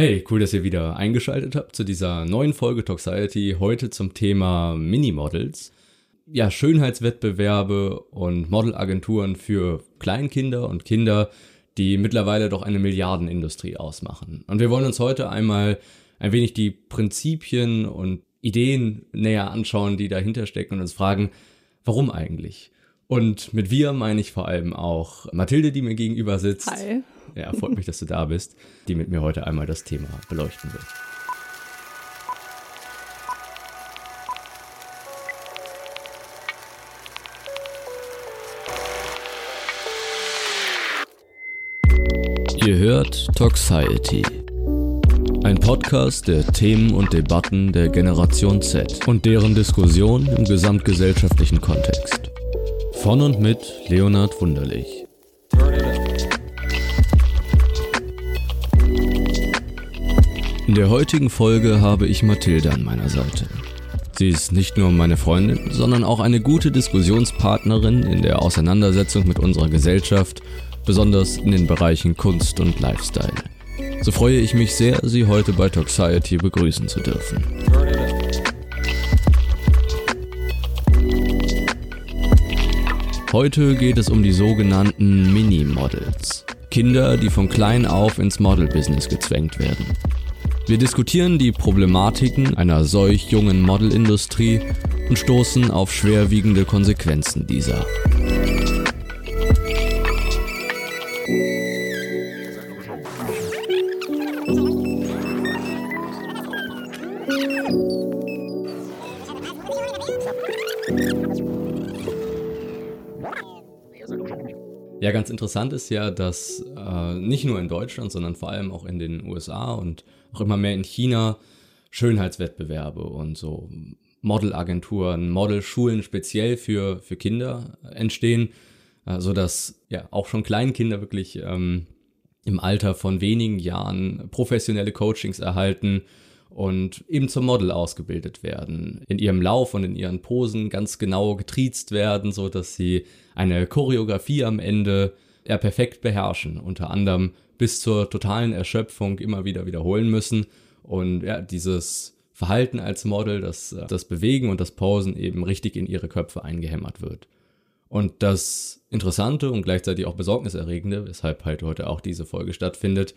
Hey, cool, dass ihr wieder eingeschaltet habt zu dieser neuen Folge Toxiety. Heute zum Thema Minimodels. Ja, Schönheitswettbewerbe und Modelagenturen für Kleinkinder und Kinder, die mittlerweile doch eine Milliardenindustrie ausmachen. Und wir wollen uns heute einmal ein wenig die Prinzipien und Ideen näher anschauen, die dahinter stecken und uns fragen, warum eigentlich? Und mit wir meine ich vor allem auch Mathilde, die mir gegenüber sitzt. Hi. Ja, freut mich, dass du da bist, die mit mir heute einmal das Thema beleuchten wird. Ihr hört Toxiety. Ein Podcast der Themen und Debatten der Generation Z und deren Diskussion im gesamtgesellschaftlichen Kontext. Von und mit Leonhard Wunderlich. In der heutigen Folge habe ich Mathilde an meiner Seite. Sie ist nicht nur meine Freundin, sondern auch eine gute Diskussionspartnerin in der Auseinandersetzung mit unserer Gesellschaft, besonders in den Bereichen Kunst und Lifestyle. So freue ich mich sehr, Sie heute bei Toxiety begrüßen zu dürfen. Heute geht es um die sogenannten Mini-Models. Kinder, die von klein auf ins Model-Business gezwängt werden. Wir diskutieren die Problematiken einer solch jungen Modelindustrie und stoßen auf schwerwiegende Konsequenzen dieser. Ja, ganz interessant ist ja, dass äh, nicht nur in Deutschland, sondern vor allem auch in den USA und auch immer mehr in China. Schönheitswettbewerbe und so Modelagenturen, Modelschulen speziell für, für Kinder entstehen, äh, sodass ja auch schon Kleinkinder wirklich ähm, im Alter von wenigen Jahren professionelle Coachings erhalten und eben zum Model ausgebildet werden, in ihrem Lauf und in ihren Posen ganz genau getriezt werden, so dass sie eine Choreografie am Ende ja perfekt beherrschen, unter anderem bis zur totalen Erschöpfung immer wieder wiederholen müssen und ja, dieses Verhalten als Model, dass das Bewegen und das Posen eben richtig in ihre Köpfe eingehämmert wird. Und das Interessante und gleichzeitig auch besorgniserregende, weshalb halt heute auch diese Folge stattfindet,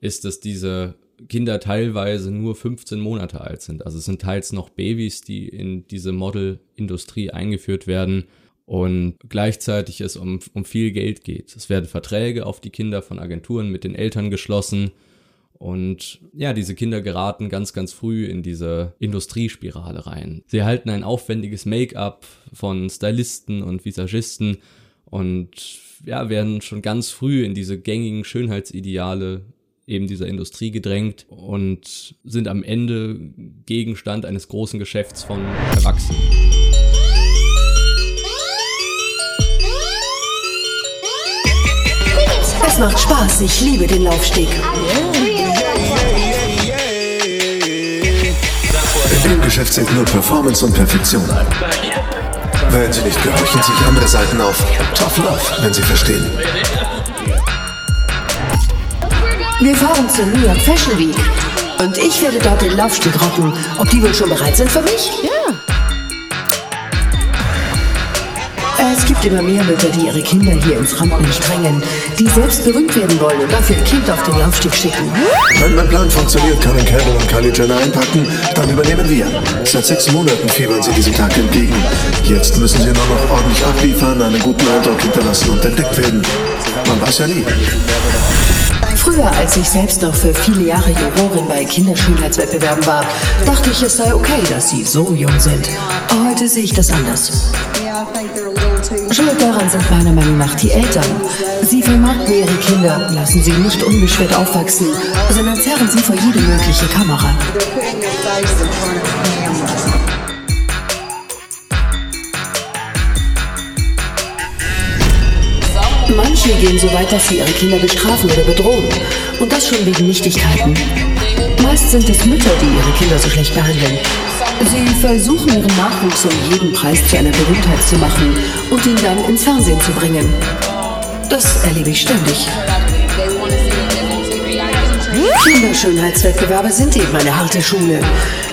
ist, dass diese Kinder teilweise nur 15 Monate alt sind. Also es sind teils noch Babys, die in diese Modelindustrie eingeführt werden und gleichzeitig es um, um viel Geld geht. Es werden Verträge auf die Kinder von Agenturen mit den Eltern geschlossen und ja, diese Kinder geraten ganz, ganz früh in diese Industriespirale rein. Sie erhalten ein aufwendiges Make-up von Stylisten und Visagisten und ja, werden schon ganz früh in diese gängigen Schönheitsideale eben dieser Industrie gedrängt und sind am Ende Gegenstand eines großen Geschäfts von Erwachsenen. Es macht Spaß, ich liebe den Laufsteg. In dem Geschäft sind nur Performance und Perfektion. Wenn sie nicht gehorchen, sich andere Seiten auf. Tough Love, wenn sie verstehen. Wir fahren zur New York Fashion Week. Und ich werde dort den Laufsteg rocken. Ob die wohl schon bereit sind für mich? Ja. Es gibt immer mehr Mütter, die ihre Kinder hier ins Rampenlicht drängen, die selbst berühmt werden wollen und dafür ihr Kind auf den Laufsteg schicken. Wenn mein Plan funktioniert, Colin Campbell und Kylie Jenner einpacken, dann übernehmen wir. Seit sechs Monaten fiebern sie diesem Tag entgegen. Jetzt müssen sie nur noch ordentlich abliefern, einen guten Eindruck hinterlassen und entdeckt werden. Man weiß ja nie. Früher, als ich selbst noch für viele Jahre Jurorin bei Kinderschönheitswettbewerben war, dachte ich, es sei okay, dass sie so jung sind. Heute sehe ich das anders. Schuld daran sind meiner Meinung nach die Eltern. Sie vermarkten ihre Kinder, lassen sie nicht unbeschwert aufwachsen, sondern zerren sie vor jede mögliche Kamera. Manche gehen so weit, dass sie ihre Kinder bestrafen oder bedrohen. Und das schon wegen Nichtigkeiten. Meist sind es Mütter, die ihre Kinder so schlecht behandeln. Sie versuchen ihren Nachwuchs um jeden Preis zu einer Berühmtheit zu machen und ihn dann ins Fernsehen zu bringen. Das erlebe ich ständig. Kinderschönheitswettbewerbe sind eben eine harte Schule.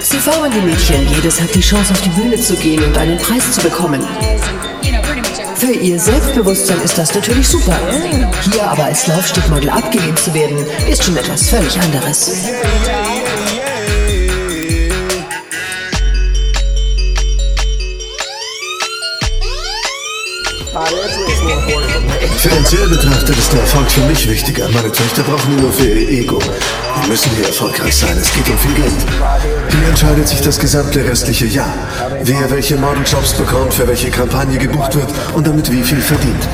Sie formen die Mädchen. Jedes hat die Chance, auf die Bühne zu gehen und einen Preis zu bekommen. Für ihr Selbstbewusstsein ist das natürlich super. Hier aber als Laufstickmodel abgelehnt zu werden, ist schon etwas völlig anderes. Finanziell betrachtet ist der Erfolg für mich wichtiger. Meine Töchter brauchen ihn nur für ihr Ego. Wir müssen hier erfolgreich sein. Es geht um viel Geld. Hier entscheidet sich das gesamte restliche Jahr. Wer welche Modeljobs bekommt, für welche Kampagne gebucht wird und damit wie viel verdient.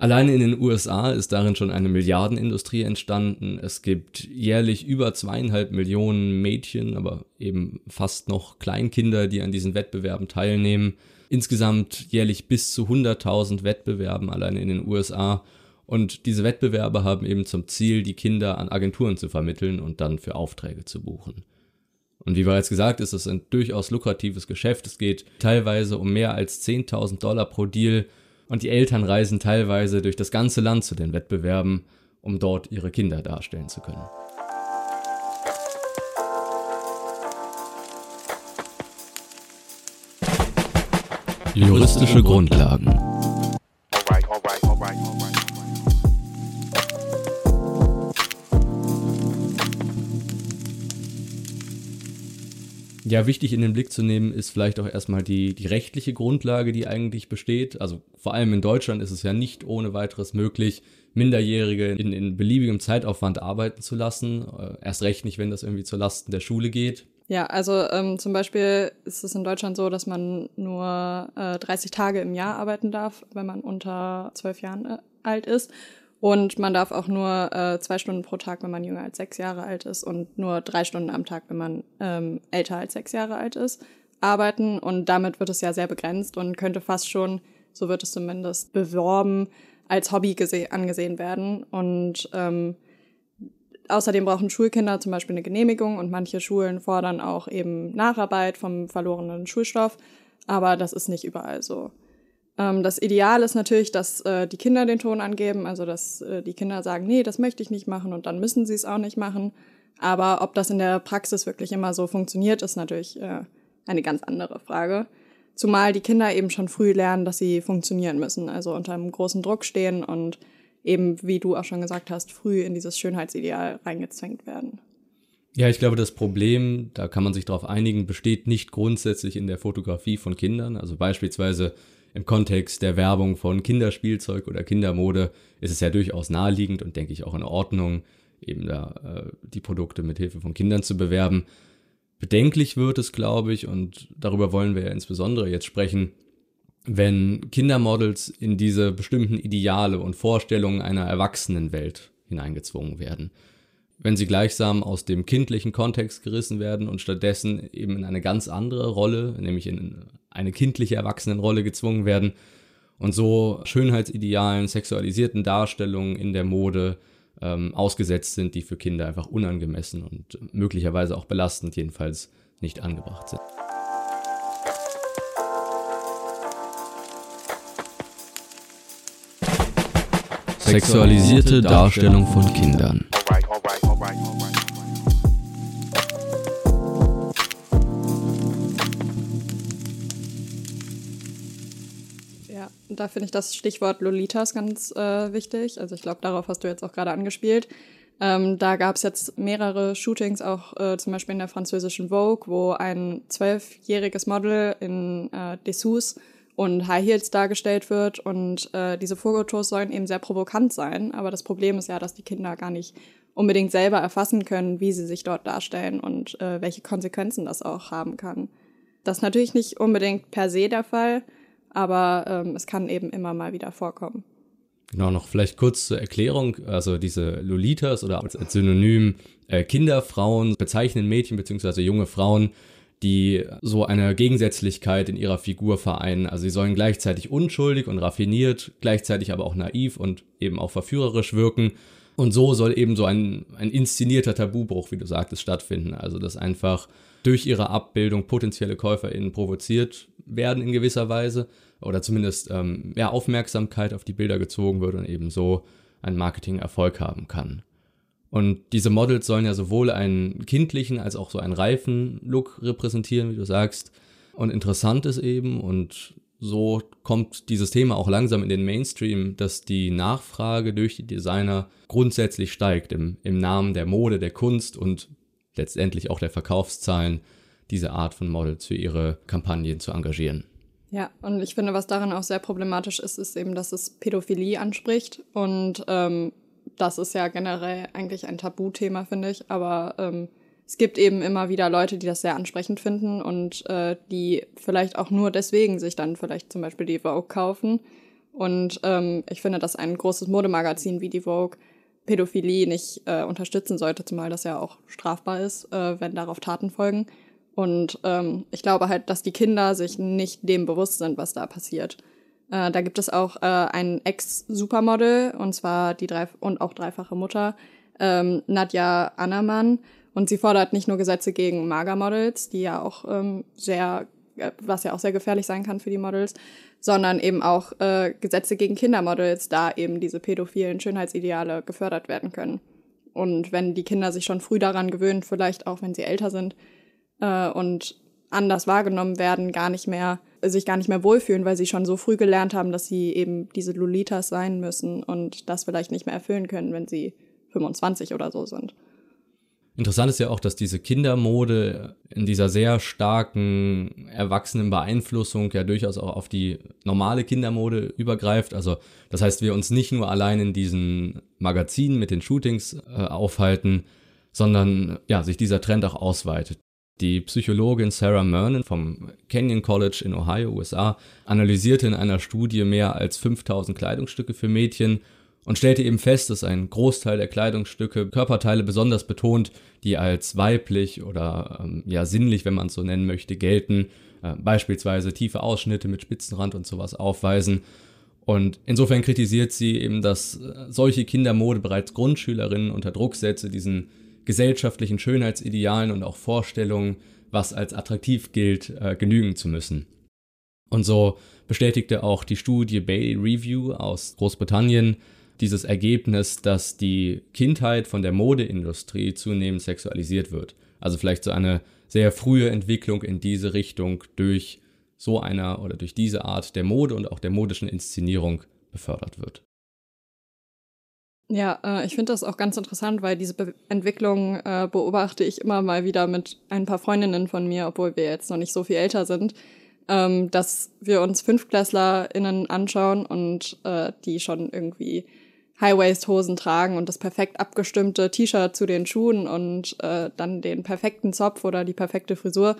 Alleine in den USA ist darin schon eine Milliardenindustrie entstanden. Es gibt jährlich über zweieinhalb Millionen Mädchen, aber eben fast noch Kleinkinder, die an diesen Wettbewerben teilnehmen. Insgesamt jährlich bis zu 100.000 Wettbewerben alleine in den USA. Und diese Wettbewerbe haben eben zum Ziel, die Kinder an Agenturen zu vermitteln und dann für Aufträge zu buchen. Und wie bereits gesagt, ist es ein durchaus lukratives Geschäft. Es geht teilweise um mehr als 10.000 Dollar pro Deal und die Eltern reisen teilweise durch das ganze Land zu den Wettbewerben, um dort ihre Kinder darstellen zu können. Juristische Grundlagen. Ja, wichtig in den Blick zu nehmen ist vielleicht auch erstmal die, die rechtliche Grundlage, die eigentlich besteht. Also vor allem in Deutschland ist es ja nicht ohne weiteres möglich, Minderjährige in, in beliebigem Zeitaufwand arbeiten zu lassen. Äh, erst recht nicht, wenn das irgendwie zu Lasten der Schule geht. Ja, also ähm, zum Beispiel ist es in Deutschland so, dass man nur äh, 30 Tage im Jahr arbeiten darf, wenn man unter zwölf Jahren äh, alt ist. Und man darf auch nur äh, zwei Stunden pro Tag, wenn man jünger als sechs Jahre alt ist und nur drei Stunden am Tag, wenn man ähm, älter als sechs Jahre alt ist, arbeiten. Und damit wird es ja sehr begrenzt und könnte fast schon, so wird es zumindest beworben, als Hobby angesehen werden. Und ähm, außerdem brauchen Schulkinder zum Beispiel eine Genehmigung und manche Schulen fordern auch eben Nacharbeit vom verlorenen Schulstoff. Aber das ist nicht überall so. Ähm, das Ideal ist natürlich, dass äh, die Kinder den Ton angeben, also dass äh, die Kinder sagen, nee, das möchte ich nicht machen und dann müssen sie es auch nicht machen. Aber ob das in der Praxis wirklich immer so funktioniert, ist natürlich äh, eine ganz andere Frage. Zumal die Kinder eben schon früh lernen, dass sie funktionieren müssen, also unter einem großen Druck stehen und eben, wie du auch schon gesagt hast, früh in dieses Schönheitsideal reingezwängt werden. Ja, ich glaube, das Problem, da kann man sich darauf einigen, besteht nicht grundsätzlich in der Fotografie von Kindern. Also beispielsweise im Kontext der Werbung von Kinderspielzeug oder Kindermode ist es ja durchaus naheliegend und denke ich auch in Ordnung, eben da äh, die Produkte mit Hilfe von Kindern zu bewerben. Bedenklich wird es, glaube ich, und darüber wollen wir ja insbesondere jetzt sprechen, wenn Kindermodels in diese bestimmten Ideale und Vorstellungen einer Erwachsenenwelt hineingezwungen werden. Wenn sie gleichsam aus dem kindlichen Kontext gerissen werden und stattdessen eben in eine ganz andere Rolle, nämlich in eine kindliche Erwachsenenrolle gezwungen werden und so Schönheitsidealen, sexualisierten Darstellungen in der Mode ähm, ausgesetzt sind, die für Kinder einfach unangemessen und möglicherweise auch belastend jedenfalls nicht angebracht sind. Sexualisierte Darstellung von Kindern. Da finde ich das Stichwort Lolitas ganz äh, wichtig. Also ich glaube, darauf hast du jetzt auch gerade angespielt. Ähm, da gab es jetzt mehrere Shootings, auch äh, zum Beispiel in der französischen Vogue, wo ein zwölfjähriges Model in äh, Dessous und High Heels dargestellt wird. Und äh, diese Fotos sollen eben sehr provokant sein. Aber das Problem ist ja, dass die Kinder gar nicht unbedingt selber erfassen können, wie sie sich dort darstellen und äh, welche Konsequenzen das auch haben kann. Das ist natürlich nicht unbedingt per se der Fall aber ähm, es kann eben immer mal wieder vorkommen. Genau, noch vielleicht kurz zur Erklärung. Also diese Lolitas oder als Synonym äh, Kinderfrauen bezeichnen Mädchen bzw. junge Frauen, die so eine Gegensätzlichkeit in ihrer Figur vereinen. Also sie sollen gleichzeitig unschuldig und raffiniert, gleichzeitig aber auch naiv und eben auch verführerisch wirken. Und so soll eben so ein, ein inszenierter Tabubruch, wie du sagtest, stattfinden. Also dass einfach durch ihre Abbildung potenzielle KäuferInnen provoziert werden in gewisser Weise, oder zumindest ähm, ja, Aufmerksamkeit auf die Bilder gezogen wird und eben so einen Marketing-Erfolg haben kann. Und diese Models sollen ja sowohl einen kindlichen als auch so einen reifen Look repräsentieren, wie du sagst. Und interessant ist eben, und so kommt dieses Thema auch langsam in den Mainstream, dass die Nachfrage durch die Designer grundsätzlich steigt im, im Namen der Mode, der Kunst und letztendlich auch der Verkaufszahlen, diese Art von Models für ihre Kampagnen zu engagieren. Ja, und ich finde, was daran auch sehr problematisch ist, ist eben, dass es Pädophilie anspricht. Und ähm, das ist ja generell eigentlich ein Tabuthema, finde ich. Aber ähm, es gibt eben immer wieder Leute, die das sehr ansprechend finden und äh, die vielleicht auch nur deswegen sich dann vielleicht zum Beispiel die Vogue kaufen. Und ähm, ich finde, dass ein großes Modemagazin wie die Vogue Pädophilie nicht äh, unterstützen sollte, zumal das ja auch strafbar ist, äh, wenn darauf Taten folgen. Und ähm, ich glaube halt, dass die Kinder sich nicht dem bewusst sind, was da passiert. Äh, da gibt es auch äh, ein Ex-Supermodel, und zwar die drei und auch dreifache Mutter, ähm, Nadja Annermann, und sie fordert nicht nur Gesetze gegen Magermodels, die ja auch ähm, sehr, äh, was ja auch sehr gefährlich sein kann für die Models, sondern eben auch äh, Gesetze gegen Kindermodels, da eben diese pädophilen Schönheitsideale gefördert werden können. Und wenn die Kinder sich schon früh daran gewöhnen, vielleicht auch wenn sie älter sind äh, und anders wahrgenommen werden, gar nicht mehr, sich gar nicht mehr wohlfühlen, weil sie schon so früh gelernt haben, dass sie eben diese Lolitas sein müssen und das vielleicht nicht mehr erfüllen können, wenn sie 25 oder so sind. Interessant ist ja auch, dass diese Kindermode in dieser sehr starken erwachsenen Beeinflussung ja durchaus auch auf die normale Kindermode übergreift. Also das heißt, wir uns nicht nur allein in diesen Magazinen mit den Shootings äh, aufhalten, sondern ja, sich dieser Trend auch ausweitet. Die Psychologin Sarah Mernon vom Kenyon College in Ohio, USA, analysierte in einer Studie mehr als 5000 Kleidungsstücke für Mädchen und stellte eben fest, dass ein Großteil der Kleidungsstücke Körperteile besonders betont, die als weiblich oder ähm, ja sinnlich, wenn man es so nennen möchte, gelten, äh, beispielsweise tiefe Ausschnitte mit Spitzenrand und sowas aufweisen. Und insofern kritisiert sie eben, dass äh, solche Kindermode bereits Grundschülerinnen unter Druck setze, diesen gesellschaftlichen Schönheitsidealen und auch Vorstellungen, was als attraktiv gilt, äh, genügen zu müssen. Und so bestätigte auch die Studie Bailey Review aus Großbritannien, dieses Ergebnis, dass die Kindheit von der Modeindustrie zunehmend sexualisiert wird. Also vielleicht so eine sehr frühe Entwicklung in diese Richtung durch so einer oder durch diese Art der Mode und auch der modischen Inszenierung befördert wird. Ja, äh, ich finde das auch ganz interessant, weil diese Be Entwicklung äh, beobachte ich immer mal wieder mit ein paar Freundinnen von mir, obwohl wir jetzt noch nicht so viel älter sind, ähm, dass wir uns FünftklässlerInnen anschauen und äh, die schon irgendwie High-Waist-Hosen tragen und das perfekt abgestimmte T-Shirt zu den Schuhen und äh, dann den perfekten Zopf oder die perfekte Frisur.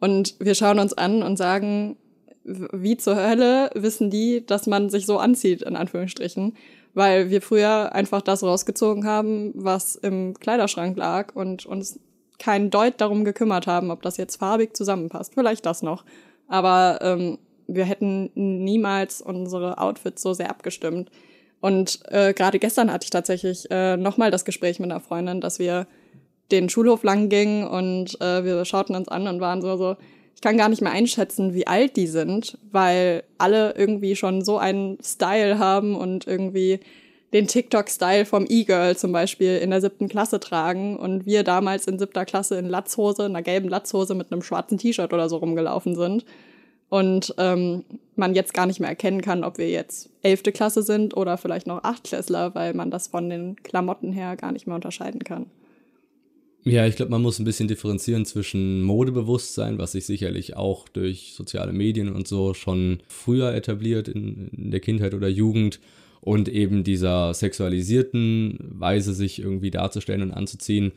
Und wir schauen uns an und sagen, wie zur Hölle wissen die, dass man sich so anzieht, in Anführungsstrichen. Weil wir früher einfach das rausgezogen haben, was im Kleiderschrank lag und uns keinen Deut darum gekümmert haben, ob das jetzt farbig zusammenpasst. Vielleicht das noch. Aber ähm, wir hätten niemals unsere Outfits so sehr abgestimmt. Und äh, gerade gestern hatte ich tatsächlich äh, nochmal das Gespräch mit einer Freundin, dass wir den Schulhof lang gingen und äh, wir schauten uns an und waren so, so, ich kann gar nicht mehr einschätzen, wie alt die sind, weil alle irgendwie schon so einen Style haben und irgendwie den TikTok-Style vom E-Girl zum Beispiel in der siebten Klasse tragen und wir damals in siebter Klasse in Latzhose, einer gelben Latzhose mit einem schwarzen T-Shirt oder so rumgelaufen sind und ähm, man jetzt gar nicht mehr erkennen kann, ob wir jetzt elfte Klasse sind oder vielleicht noch Achtklässler, weil man das von den Klamotten her gar nicht mehr unterscheiden kann. Ja, ich glaube, man muss ein bisschen differenzieren zwischen Modebewusstsein, was sich sicherlich auch durch soziale Medien und so schon früher etabliert in, in der Kindheit oder Jugend und eben dieser sexualisierten Weise, sich irgendwie darzustellen und anzuziehen.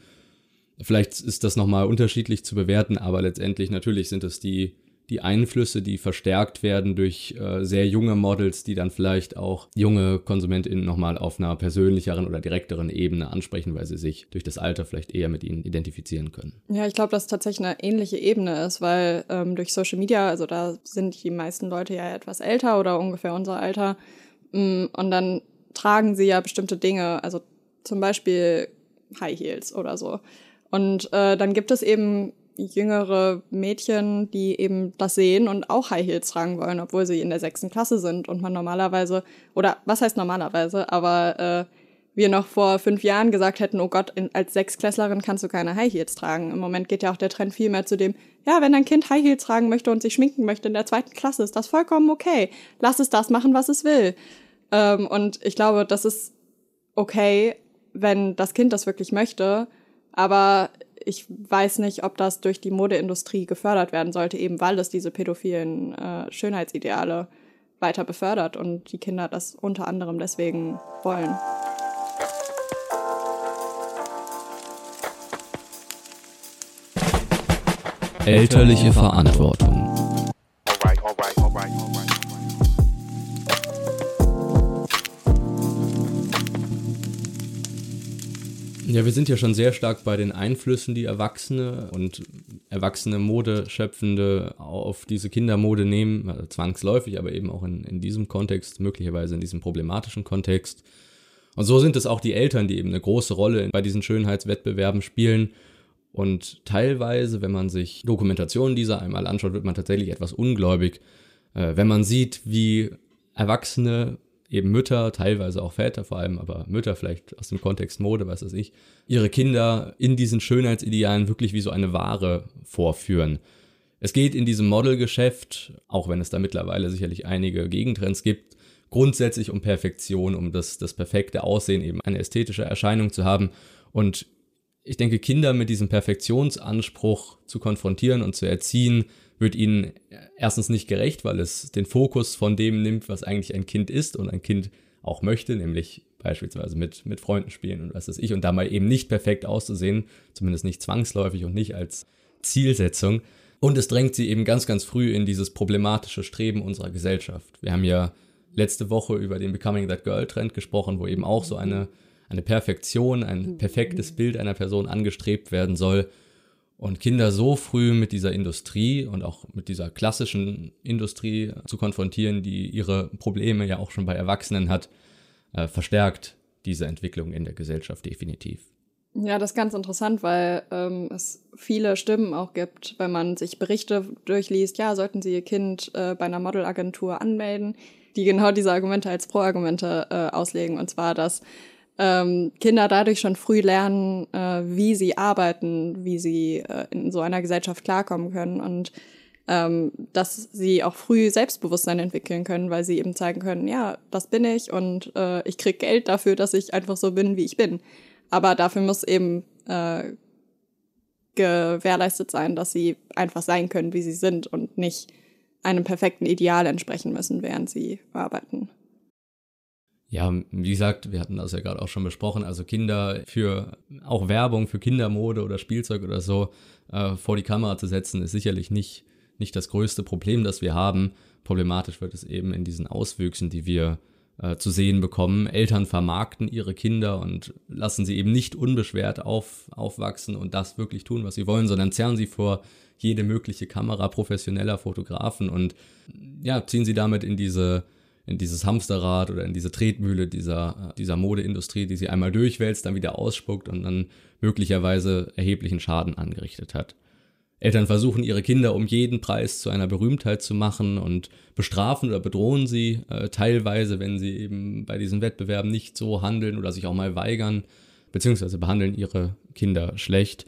Vielleicht ist das nochmal unterschiedlich zu bewerten, aber letztendlich natürlich sind es die die Einflüsse, die verstärkt werden durch äh, sehr junge Models, die dann vielleicht auch junge KonsumentInnen nochmal auf einer persönlicheren oder direkteren Ebene ansprechen, weil sie sich durch das Alter vielleicht eher mit ihnen identifizieren können. Ja, ich glaube, dass es tatsächlich eine ähnliche Ebene ist, weil ähm, durch Social Media, also da sind die meisten Leute ja etwas älter oder ungefähr unser Alter mm, und dann tragen sie ja bestimmte Dinge, also zum Beispiel High Heels oder so. Und äh, dann gibt es eben jüngere Mädchen, die eben das sehen und auch High Heels tragen wollen, obwohl sie in der sechsten Klasse sind und man normalerweise, oder was heißt normalerweise, aber äh, wir noch vor fünf Jahren gesagt hätten, oh Gott, in, als Sechsklässlerin kannst du keine High Heels tragen. Im Moment geht ja auch der Trend viel mehr zu dem, ja, wenn dein Kind High Heels tragen möchte und sich schminken möchte in der zweiten Klasse, ist das vollkommen okay. Lass es das machen, was es will. Ähm, und ich glaube, das ist okay, wenn das Kind das wirklich möchte. Aber ich weiß nicht, ob das durch die Modeindustrie gefördert werden sollte, eben weil es diese pädophilen äh, Schönheitsideale weiter befördert und die Kinder das unter anderem deswegen wollen. Elterliche Verantwortung. Ja, wir sind ja schon sehr stark bei den Einflüssen, die Erwachsene und erwachsene Modeschöpfende auf diese Kindermode nehmen, also zwangsläufig, aber eben auch in, in diesem Kontext, möglicherweise in diesem problematischen Kontext. Und so sind es auch die Eltern, die eben eine große Rolle bei diesen Schönheitswettbewerben spielen. Und teilweise, wenn man sich Dokumentationen dieser einmal anschaut, wird man tatsächlich etwas ungläubig, äh, wenn man sieht, wie Erwachsene eben Mütter, teilweise auch Väter vor allem, aber Mütter vielleicht aus dem Kontext Mode, was weiß ich, ihre Kinder in diesen Schönheitsidealen wirklich wie so eine Ware vorführen. Es geht in diesem Modelgeschäft, auch wenn es da mittlerweile sicherlich einige Gegentrends gibt, grundsätzlich um Perfektion, um das, das perfekte Aussehen, eben eine ästhetische Erscheinung zu haben. Und ich denke, Kinder mit diesem Perfektionsanspruch zu konfrontieren und zu erziehen, wird ihnen erstens nicht gerecht, weil es den Fokus von dem nimmt, was eigentlich ein Kind ist und ein Kind auch möchte, nämlich beispielsweise mit, mit Freunden spielen und was weiß ich, und da mal eben nicht perfekt auszusehen, zumindest nicht zwangsläufig und nicht als Zielsetzung. Und es drängt sie eben ganz, ganz früh in dieses problematische Streben unserer Gesellschaft. Wir haben ja letzte Woche über den Becoming That Girl Trend gesprochen, wo eben auch so eine, eine Perfektion, ein perfektes Bild einer Person angestrebt werden soll und Kinder so früh mit dieser Industrie und auch mit dieser klassischen Industrie zu konfrontieren, die ihre Probleme ja auch schon bei Erwachsenen hat, äh, verstärkt diese Entwicklung in der Gesellschaft definitiv. Ja, das ist ganz interessant, weil ähm, es viele Stimmen auch gibt, wenn man sich Berichte durchliest, ja, sollten Sie Ihr Kind äh, bei einer Modelagentur anmelden, die genau diese Argumente als Pro-Argumente äh, auslegen. Und zwar, dass ähm, Kinder dadurch schon früh lernen, äh, wie sie arbeiten, wie sie äh, in so einer Gesellschaft klarkommen können und ähm, dass sie auch früh Selbstbewusstsein entwickeln können, weil sie eben zeigen können, ja, das bin ich und äh, ich krieg Geld dafür, dass ich einfach so bin, wie ich bin. Aber dafür muss eben äh, gewährleistet sein, dass sie einfach sein können, wie sie sind und nicht einem perfekten Ideal entsprechen müssen, während sie arbeiten. Ja, wie gesagt, wir hatten das ja gerade auch schon besprochen, also Kinder für auch Werbung für Kindermode oder Spielzeug oder so äh, vor die Kamera zu setzen, ist sicherlich nicht, nicht das größte Problem, das wir haben. Problematisch wird es eben in diesen Auswüchsen, die wir äh, zu sehen bekommen. Eltern vermarkten ihre Kinder und lassen sie eben nicht unbeschwert auf, aufwachsen und das wirklich tun, was sie wollen, sondern zerren sie vor jede mögliche Kamera professioneller Fotografen und ja, ziehen sie damit in diese in dieses Hamsterrad oder in diese Tretmühle dieser, dieser Modeindustrie, die sie einmal durchwälzt, dann wieder ausspuckt und dann möglicherweise erheblichen Schaden angerichtet hat. Eltern versuchen ihre Kinder um jeden Preis zu einer Berühmtheit zu machen und bestrafen oder bedrohen sie äh, teilweise, wenn sie eben bei diesen Wettbewerben nicht so handeln oder sich auch mal weigern, beziehungsweise behandeln ihre Kinder schlecht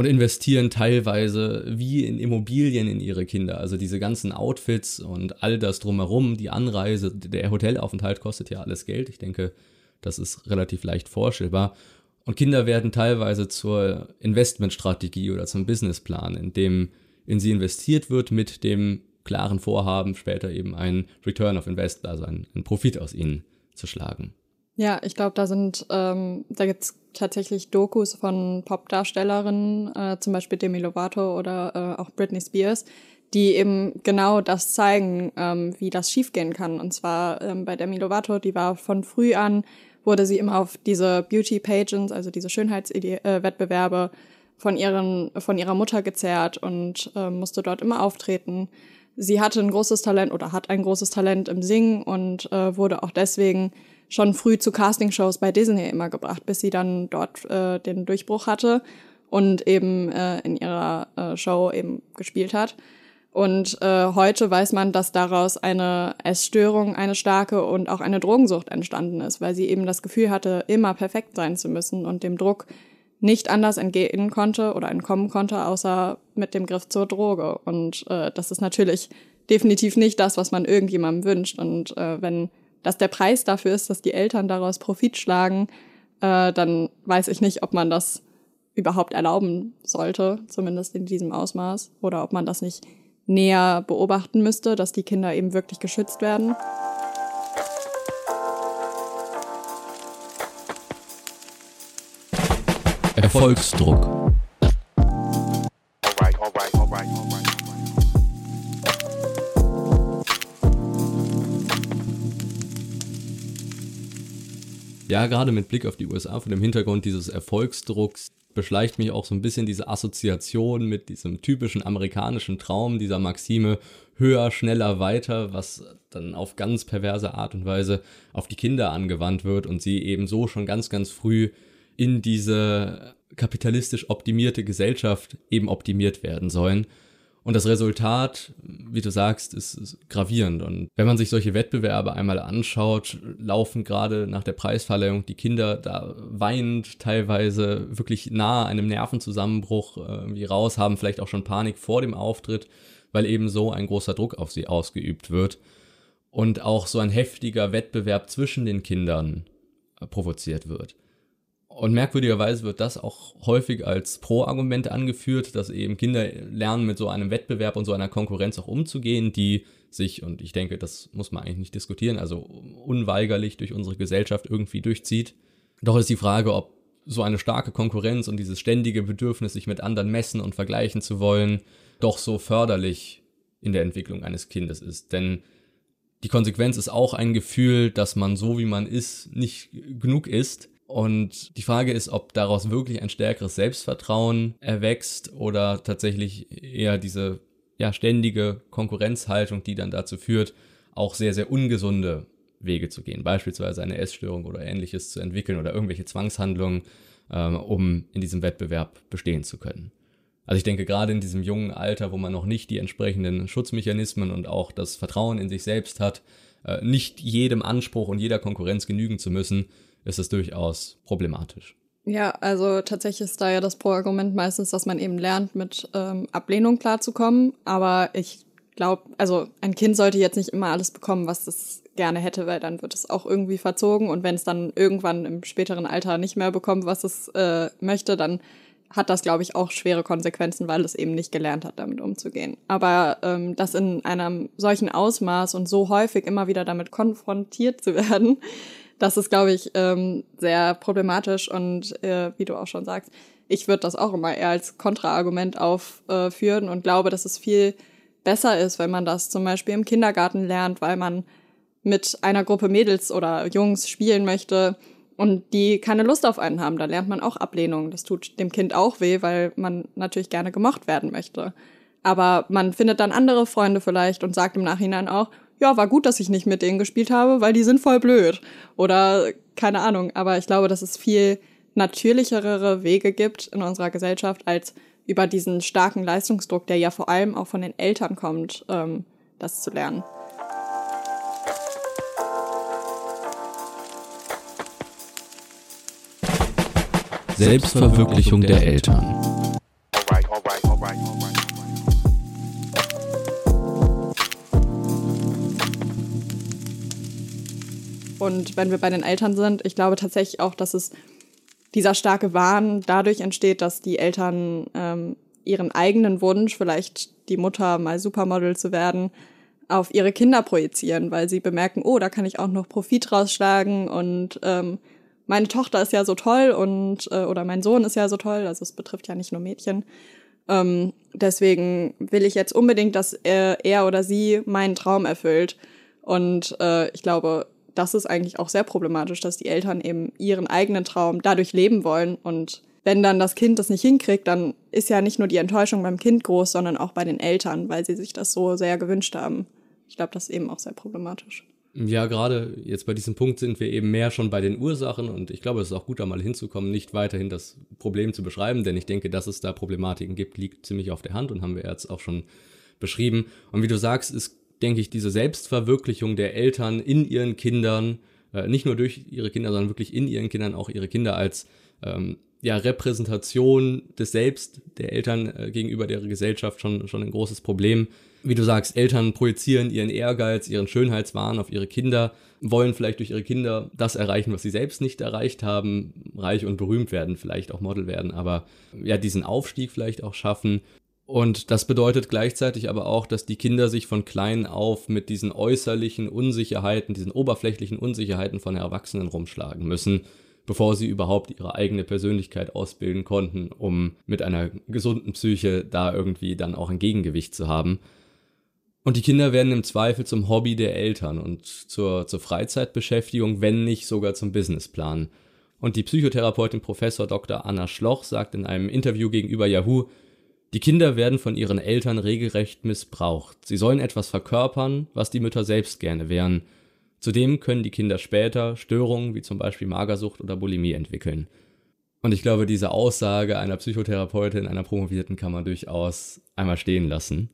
und investieren teilweise wie in Immobilien in ihre Kinder. Also diese ganzen Outfits und all das drumherum, die Anreise, der Hotelaufenthalt kostet ja alles Geld. Ich denke, das ist relativ leicht vorstellbar. Und Kinder werden teilweise zur Investmentstrategie oder zum Businessplan, in dem in sie investiert wird mit dem klaren Vorhaben, später eben einen Return of Invest, also einen, einen Profit aus ihnen zu schlagen. Ja, ich glaube, da sind, ähm, da gibt's tatsächlich Dokus von Popdarstellerinnen, äh, zum Beispiel Demi Lovato oder äh, auch Britney Spears, die eben genau das zeigen, ähm, wie das schiefgehen kann. Und zwar ähm, bei Demi Lovato, die war von früh an, wurde sie immer auf diese Beauty Pageants, also diese Schönheitswettbewerbe, von ihren, von ihrer Mutter gezerrt und äh, musste dort immer auftreten. Sie hatte ein großes Talent oder hat ein großes Talent im Singen und äh, wurde auch deswegen schon früh zu Castingshows bei Disney immer gebracht, bis sie dann dort äh, den Durchbruch hatte. und eben äh, in ihrer äh, Show eben gespielt hat. Und äh, heute weiß man, dass daraus eine Essstörung, eine starke und auch eine Drogensucht entstanden ist, weil sie eben das Gefühl hatte, immer perfekt sein zu müssen und dem Druck nicht anders entgehen konnte oder entkommen konnte, außer mit dem Griff zur Droge. Und äh, das ist natürlich definitiv nicht das, was man irgendjemandem wünscht. Und äh, wenn das der Preis dafür ist, dass die Eltern daraus Profit schlagen, äh, dann weiß ich nicht, ob man das überhaupt erlauben sollte, zumindest in diesem Ausmaß, oder ob man das nicht näher beobachten müsste, dass die Kinder eben wirklich geschützt werden. Erfolgsdruck. Gerade mit Blick auf die USA vor dem Hintergrund dieses Erfolgsdrucks beschleicht mich auch so ein bisschen diese Assoziation mit diesem typischen amerikanischen Traum, dieser Maxime höher, schneller, weiter, was dann auf ganz perverse Art und Weise auf die Kinder angewandt wird und sie eben so schon ganz, ganz früh in diese kapitalistisch optimierte Gesellschaft eben optimiert werden sollen. Und das Resultat, wie du sagst, ist, ist, gravierend. Und wenn man sich solche Wettbewerbe einmal anschaut, laufen gerade nach der Preisverleihung die Kinder da weinend, teilweise wirklich nahe einem Nervenzusammenbruch äh, irgendwie raus, haben vielleicht auch schon Panik vor dem Auftritt, weil eben so ein großer Druck auf sie ausgeübt wird. Und auch so ein heftiger Wettbewerb zwischen den Kindern provoziert wird. Und merkwürdigerweise wird das auch häufig als Pro-Argument angeführt, dass eben Kinder lernen, mit so einem Wettbewerb und so einer Konkurrenz auch umzugehen, die sich, und ich denke, das muss man eigentlich nicht diskutieren, also unweigerlich durch unsere Gesellschaft irgendwie durchzieht. Doch ist die Frage, ob so eine starke Konkurrenz und dieses ständige Bedürfnis, sich mit anderen messen und vergleichen zu wollen, doch so förderlich in der Entwicklung eines Kindes ist. Denn die Konsequenz ist auch ein Gefühl, dass man so wie man ist nicht genug ist und die Frage ist, ob daraus wirklich ein stärkeres Selbstvertrauen erwächst oder tatsächlich eher diese ja, ständige Konkurrenzhaltung, die dann dazu führt, auch sehr, sehr ungesunde Wege zu gehen. Beispielsweise eine Essstörung oder ähnliches zu entwickeln oder irgendwelche Zwangshandlungen, ähm, um in diesem Wettbewerb bestehen zu können. Also ich denke, gerade in diesem jungen Alter, wo man noch nicht die entsprechenden Schutzmechanismen und auch das Vertrauen in sich selbst hat, äh, nicht jedem Anspruch und jeder Konkurrenz genügen zu müssen, ist es durchaus problematisch. Ja, also tatsächlich ist da ja das Pro-Argument meistens, dass man eben lernt, mit ähm, Ablehnung klarzukommen. Aber ich glaube, also ein Kind sollte jetzt nicht immer alles bekommen, was es gerne hätte, weil dann wird es auch irgendwie verzogen. Und wenn es dann irgendwann im späteren Alter nicht mehr bekommt, was es äh, möchte, dann hat das, glaube ich, auch schwere Konsequenzen, weil es eben nicht gelernt hat, damit umzugehen. Aber ähm, das in einem solchen Ausmaß und so häufig immer wieder damit konfrontiert zu werden, das ist, glaube ich, ähm, sehr problematisch und äh, wie du auch schon sagst, ich würde das auch immer eher als Kontraargument aufführen und glaube, dass es viel besser ist, wenn man das zum Beispiel im Kindergarten lernt, weil man mit einer Gruppe Mädels oder Jungs spielen möchte und die keine Lust auf einen haben. Da lernt man auch Ablehnung. Das tut dem Kind auch weh, weil man natürlich gerne gemocht werden möchte. Aber man findet dann andere Freunde vielleicht und sagt im Nachhinein auch, ja, war gut, dass ich nicht mit denen gespielt habe, weil die sind voll blöd. Oder keine Ahnung. Aber ich glaube, dass es viel natürlichere Wege gibt in unserer Gesellschaft, als über diesen starken Leistungsdruck, der ja vor allem auch von den Eltern kommt, ähm, das zu lernen. Selbstverwirklichung der Eltern. Und wenn wir bei den Eltern sind, ich glaube tatsächlich auch, dass es dieser starke Wahn dadurch entsteht, dass die Eltern ähm, ihren eigenen Wunsch, vielleicht die Mutter mal Supermodel zu werden, auf ihre Kinder projizieren, weil sie bemerken, oh, da kann ich auch noch Profit rausschlagen und ähm, meine Tochter ist ja so toll und äh, oder mein Sohn ist ja so toll, also es betrifft ja nicht nur Mädchen. Ähm, deswegen will ich jetzt unbedingt, dass er, er oder sie meinen Traum erfüllt. Und äh, ich glaube, das ist eigentlich auch sehr problematisch, dass die Eltern eben ihren eigenen Traum dadurch leben wollen. Und wenn dann das Kind das nicht hinkriegt, dann ist ja nicht nur die Enttäuschung beim Kind groß, sondern auch bei den Eltern, weil sie sich das so sehr gewünscht haben. Ich glaube, das ist eben auch sehr problematisch. Ja, gerade jetzt bei diesem Punkt sind wir eben mehr schon bei den Ursachen und ich glaube, es ist auch gut, da mal hinzukommen, nicht weiterhin das Problem zu beschreiben, denn ich denke, dass es da Problematiken gibt, liegt ziemlich auf der Hand und haben wir jetzt auch schon beschrieben. Und wie du sagst, ist, denke ich, diese Selbstverwirklichung der Eltern in ihren Kindern, äh, nicht nur durch ihre Kinder, sondern wirklich in ihren Kindern auch ihre Kinder als ähm, ja, Repräsentation des Selbst der Eltern äh, gegenüber der Gesellschaft schon, schon ein großes Problem. Wie du sagst, Eltern projizieren ihren Ehrgeiz, ihren Schönheitswahn auf ihre Kinder, wollen vielleicht durch ihre Kinder das erreichen, was sie selbst nicht erreicht haben, reich und berühmt werden, vielleicht auch Model werden, aber ja, diesen Aufstieg vielleicht auch schaffen. Und das bedeutet gleichzeitig aber auch, dass die Kinder sich von klein auf mit diesen äußerlichen Unsicherheiten, diesen oberflächlichen Unsicherheiten von Erwachsenen rumschlagen müssen bevor sie überhaupt ihre eigene Persönlichkeit ausbilden konnten, um mit einer gesunden Psyche da irgendwie dann auch ein Gegengewicht zu haben. Und die Kinder werden im Zweifel zum Hobby der Eltern und zur, zur Freizeitbeschäftigung, wenn nicht sogar zum Businessplan. Und die Psychotherapeutin Professor Dr. Anna Schloch sagt in einem Interview gegenüber Yahoo, die Kinder werden von ihren Eltern regelrecht missbraucht. Sie sollen etwas verkörpern, was die Mütter selbst gerne wären. Zudem können die Kinder später Störungen wie zum Beispiel Magersucht oder Bulimie entwickeln. Und ich glaube, diese Aussage einer Psychotherapeutin, einer Promovierten kann man durchaus einmal stehen lassen.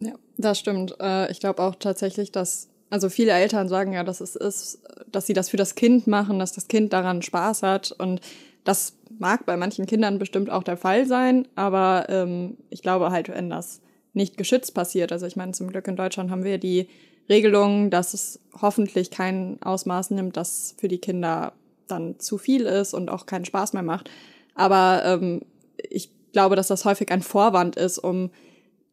Ja, das stimmt. Äh, ich glaube auch tatsächlich, dass, also viele Eltern sagen ja, dass es ist, dass sie das für das Kind machen, dass das Kind daran Spaß hat. Und das mag bei manchen Kindern bestimmt auch der Fall sein, aber ähm, ich glaube halt, wenn das nicht geschützt passiert, also ich meine, zum Glück in Deutschland haben wir die Regelungen, dass es hoffentlich kein Ausmaß nimmt, das für die Kinder dann zu viel ist und auch keinen Spaß mehr macht. Aber ähm, ich glaube, dass das häufig ein Vorwand ist, um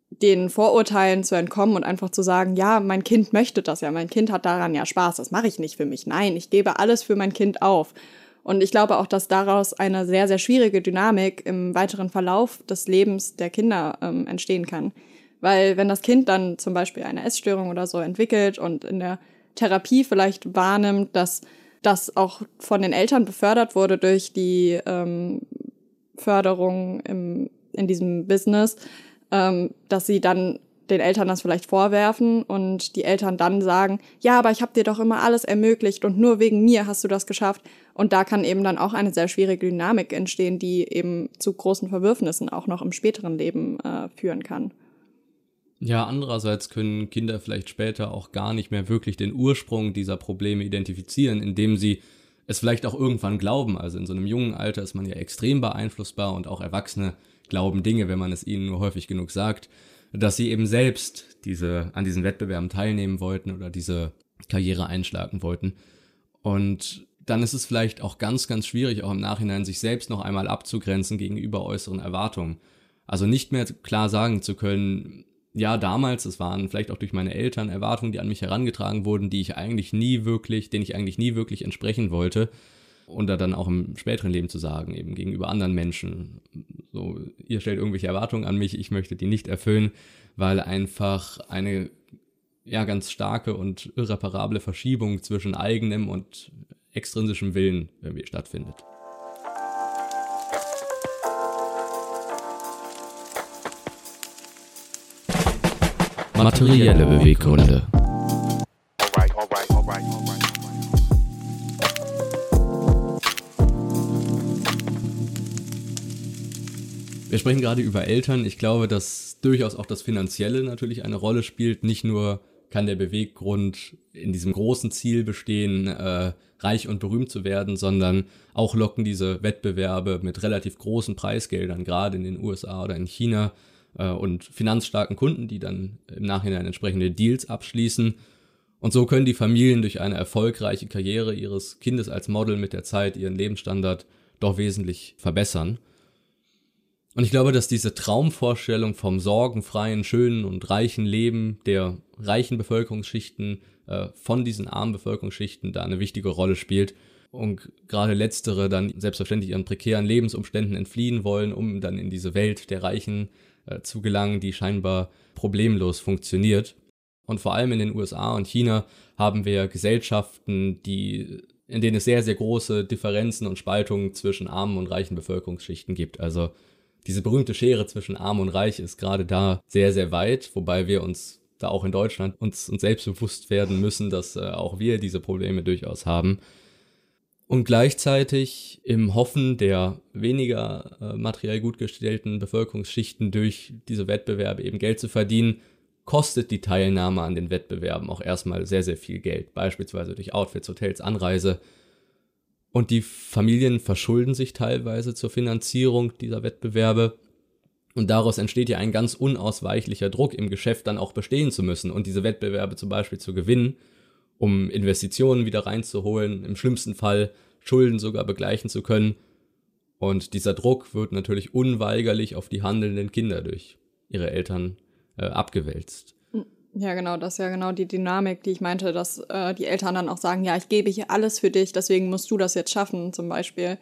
den Vorurteilen zu entkommen und einfach zu sagen, ja, mein Kind möchte das ja, mein Kind hat daran ja Spaß, das mache ich nicht für mich. Nein, ich gebe alles für mein Kind auf. Und ich glaube auch, dass daraus eine sehr, sehr schwierige Dynamik im weiteren Verlauf des Lebens der Kinder ähm, entstehen kann. Weil wenn das Kind dann zum Beispiel eine Essstörung oder so entwickelt und in der Therapie vielleicht wahrnimmt, dass das auch von den Eltern befördert wurde durch die ähm, Förderung im, in diesem Business, ähm, dass sie dann den Eltern das vielleicht vorwerfen und die Eltern dann sagen, ja, aber ich habe dir doch immer alles ermöglicht und nur wegen mir hast du das geschafft. Und da kann eben dann auch eine sehr schwierige Dynamik entstehen, die eben zu großen Verwürfnissen auch noch im späteren Leben äh, führen kann. Ja, andererseits können Kinder vielleicht später auch gar nicht mehr wirklich den Ursprung dieser Probleme identifizieren, indem sie es vielleicht auch irgendwann glauben. Also in so einem jungen Alter ist man ja extrem beeinflussbar und auch Erwachsene glauben Dinge, wenn man es ihnen nur häufig genug sagt, dass sie eben selbst diese, an diesen Wettbewerben teilnehmen wollten oder diese Karriere einschlagen wollten. Und dann ist es vielleicht auch ganz, ganz schwierig, auch im Nachhinein sich selbst noch einmal abzugrenzen gegenüber äußeren Erwartungen. Also nicht mehr klar sagen zu können, ja, damals, es waren vielleicht auch durch meine Eltern Erwartungen, die an mich herangetragen wurden, die ich eigentlich nie wirklich, denen ich eigentlich nie wirklich entsprechen wollte. Und da dann auch im späteren Leben zu sagen, eben gegenüber anderen Menschen. So, ihr stellt irgendwelche Erwartungen an mich, ich möchte die nicht erfüllen, weil einfach eine ja ganz starke und irreparable Verschiebung zwischen eigenem und extrinsischem Willen irgendwie stattfindet. Materielle Beweggründe. Wir sprechen gerade über Eltern. Ich glaube, dass durchaus auch das Finanzielle natürlich eine Rolle spielt. Nicht nur kann der Beweggrund in diesem großen Ziel bestehen, äh, reich und berühmt zu werden, sondern auch locken diese Wettbewerbe mit relativ großen Preisgeldern, gerade in den USA oder in China, äh, und finanzstarken Kunden, die dann im Nachhinein entsprechende Deals abschließen. Und so können die Familien durch eine erfolgreiche Karriere ihres Kindes als Model mit der Zeit ihren Lebensstandard doch wesentlich verbessern. Und ich glaube, dass diese Traumvorstellung vom sorgenfreien, schönen und reichen Leben der reichen Bevölkerungsschichten äh, von diesen armen Bevölkerungsschichten da eine wichtige Rolle spielt. Und gerade letztere dann selbstverständlich ihren prekären Lebensumständen entfliehen wollen, um dann in diese Welt der Reichen äh, zu gelangen, die scheinbar problemlos funktioniert. Und vor allem in den USA und China haben wir Gesellschaften, die, in denen es sehr, sehr große Differenzen und Spaltungen zwischen armen und reichen Bevölkerungsschichten gibt. Also diese berühmte Schere zwischen arm und reich ist gerade da sehr, sehr weit, wobei wir uns da auch in Deutschland uns, uns selbst bewusst werden müssen, dass äh, auch wir diese Probleme durchaus haben. Und gleichzeitig im Hoffen der weniger äh, materiell gut gestellten Bevölkerungsschichten durch diese Wettbewerbe eben Geld zu verdienen, kostet die Teilnahme an den Wettbewerben auch erstmal sehr, sehr viel Geld. Beispielsweise durch Outfits, Hotels, Anreise. Und die Familien verschulden sich teilweise zur Finanzierung dieser Wettbewerbe. Und daraus entsteht ja ein ganz unausweichlicher Druck, im Geschäft dann auch bestehen zu müssen und diese Wettbewerbe zum Beispiel zu gewinnen, um Investitionen wieder reinzuholen, im schlimmsten Fall Schulden sogar begleichen zu können. Und dieser Druck wird natürlich unweigerlich auf die handelnden Kinder durch ihre Eltern äh, abgewälzt. Ja, genau, das ist ja genau die Dynamik, die ich meinte, dass äh, die Eltern dann auch sagen, ja, ich gebe hier alles für dich, deswegen musst du das jetzt schaffen, zum Beispiel.